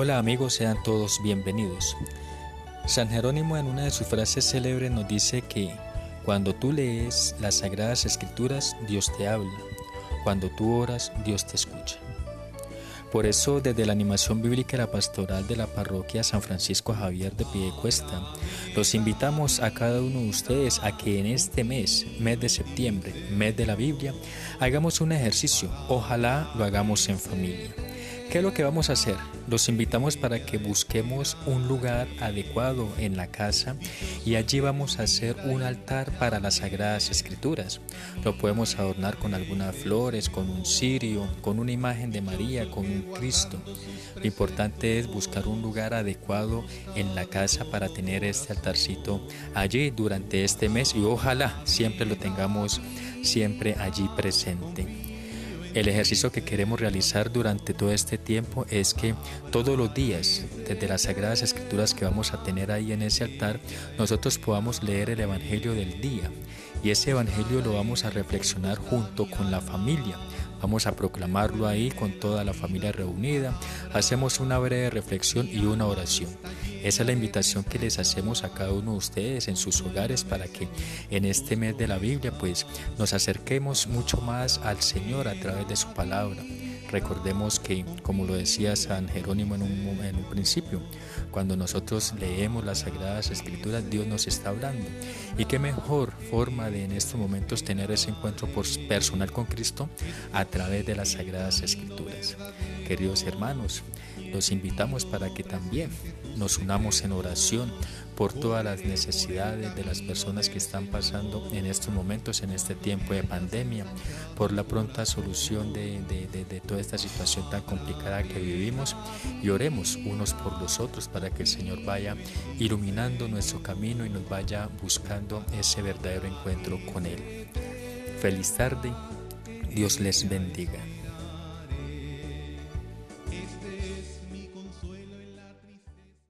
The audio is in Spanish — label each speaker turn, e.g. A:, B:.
A: Hola amigos, sean todos bienvenidos. San Jerónimo en una de sus frases célebres nos dice que cuando tú lees las sagradas escrituras, Dios te habla. Cuando tú oras, Dios te escucha. Por eso, desde la animación bíblica y la pastoral de la parroquia San Francisco Javier de Piedecuesta, los invitamos a cada uno de ustedes a que en este mes, mes de septiembre, mes de la Biblia, hagamos un ejercicio. Ojalá lo hagamos en familia. ¿Qué es lo que vamos a hacer? Los invitamos para que busquemos un lugar adecuado en la casa y allí vamos a hacer un altar para las sagradas escrituras. Lo podemos adornar con algunas flores, con un cirio, con una imagen de María, con un Cristo. Lo importante es buscar un lugar adecuado en la casa para tener este altarcito allí durante este mes y ojalá siempre lo tengamos siempre allí presente. El ejercicio que queremos realizar durante todo este tiempo es que todos los días, desde las Sagradas Escrituras que vamos a tener ahí en ese altar, nosotros podamos leer el Evangelio del día. Y ese Evangelio lo vamos a reflexionar junto con la familia. Vamos a proclamarlo ahí con toda la familia reunida. Hacemos una breve reflexión y una oración. Esa es la invitación que les hacemos a cada uno de ustedes en sus hogares para que en este mes de la Biblia pues nos acerquemos mucho más al Señor a través de su palabra. Recordemos que, como lo decía San Jerónimo en un, principio, cuando nosotros leemos las Sagradas Escrituras, Dios nos está hablando. Y qué mejor forma de en estos momentos tener ese encuentro personal con Cristo a través de las Sagradas Escrituras. Queridos hermanos, los invitamos para que también nos unamos en oración por todas las necesidades de las personas que están pasando en estos momentos, en este tiempo de pandemia, por la pronta solución de, toda esta situación tan complicada que vivimos y oremos unos por los otros para que el Señor vaya iluminando nuestro camino y nos vaya buscando ese verdadero encuentro con Él. Feliz tarde, Dios les bendiga.